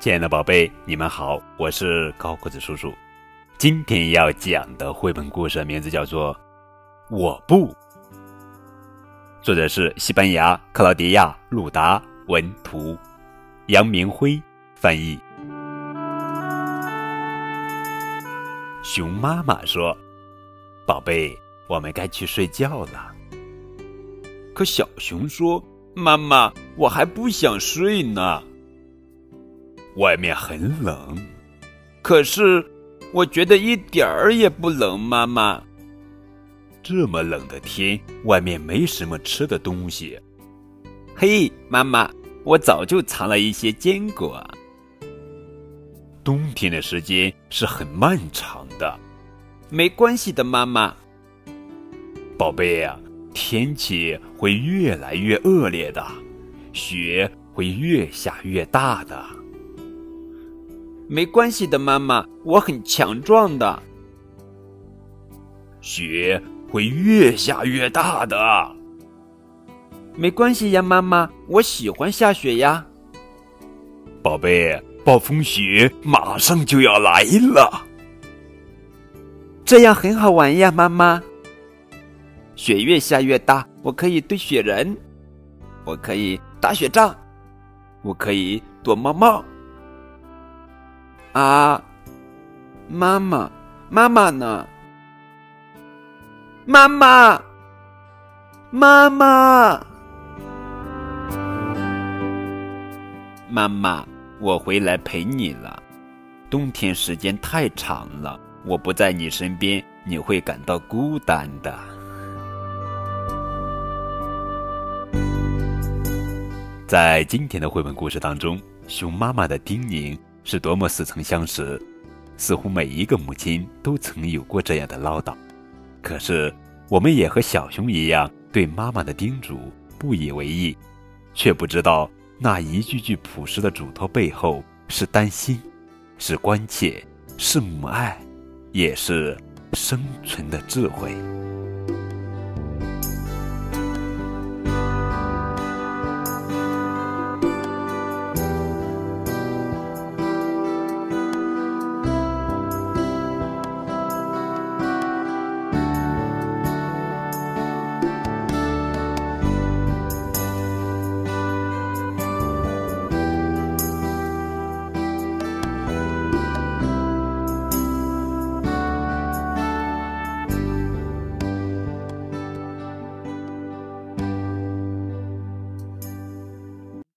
亲爱的宝贝，你们好，我是高个子叔叔。今天要讲的绘本故事名字叫做《我不》，作者是西班牙克劳迪亚·鲁达文图，杨明辉翻译。熊妈妈说：“宝贝，我们该去睡觉了。”可小熊说：“妈妈，我还不想睡呢。外面很冷，可是我觉得一点儿也不冷。妈妈，这么冷的天，外面没什么吃的东西。嘿，妈妈，我早就藏了一些坚果。冬天的时间是很漫长的，没关系的，妈妈。宝贝呀。”天气会越来越恶劣的，雪会越下越大的。没关系的，妈妈，我很强壮的。雪会越下越大的。没关系呀，妈妈，我喜欢下雪呀。宝贝，暴风雪马上就要来了，这样很好玩呀，妈妈。雪越下越大，我可以堆雪人，我可以打雪仗，我可以躲猫猫。啊，妈妈，妈妈呢？妈妈，妈妈，妈妈，我回来陪你了。冬天时间太长了，我不在你身边，你会感到孤单的。在今天的绘本故事当中，熊妈妈的叮咛是多么似曾相识，似乎每一个母亲都曾有过这样的唠叨。可是，我们也和小熊一样，对妈妈的叮嘱不以为意，却不知道那一句句朴实的嘱托背后是担心，是关切，是母爱，也是生存的智慧。